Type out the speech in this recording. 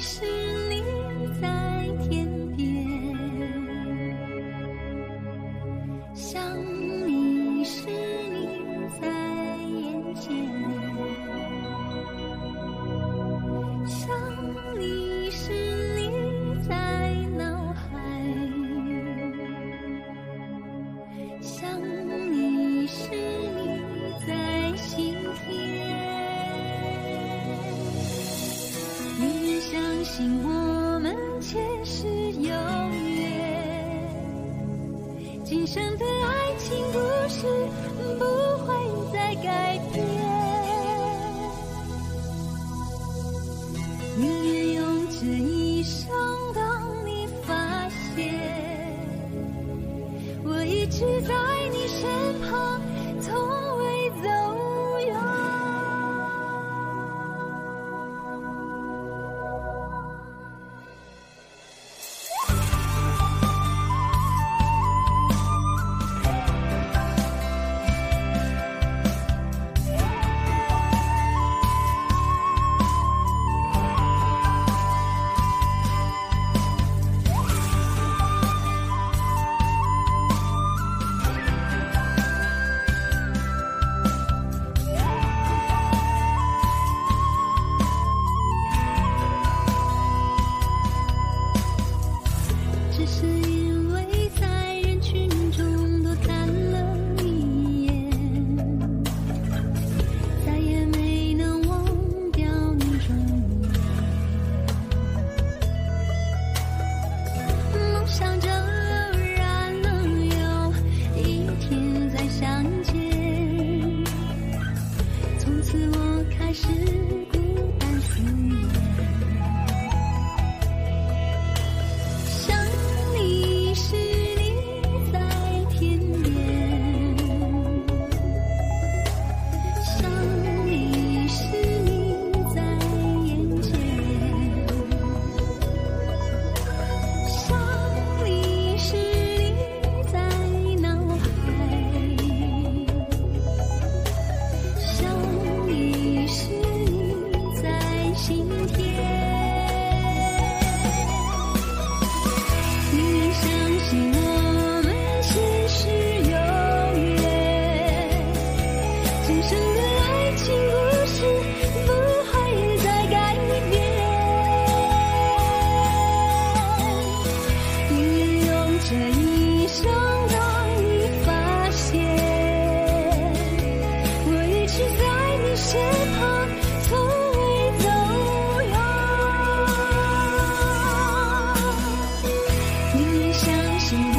see. 今生的爱情故事不会再改变。一直在你身旁，从未走远。宁愿相信。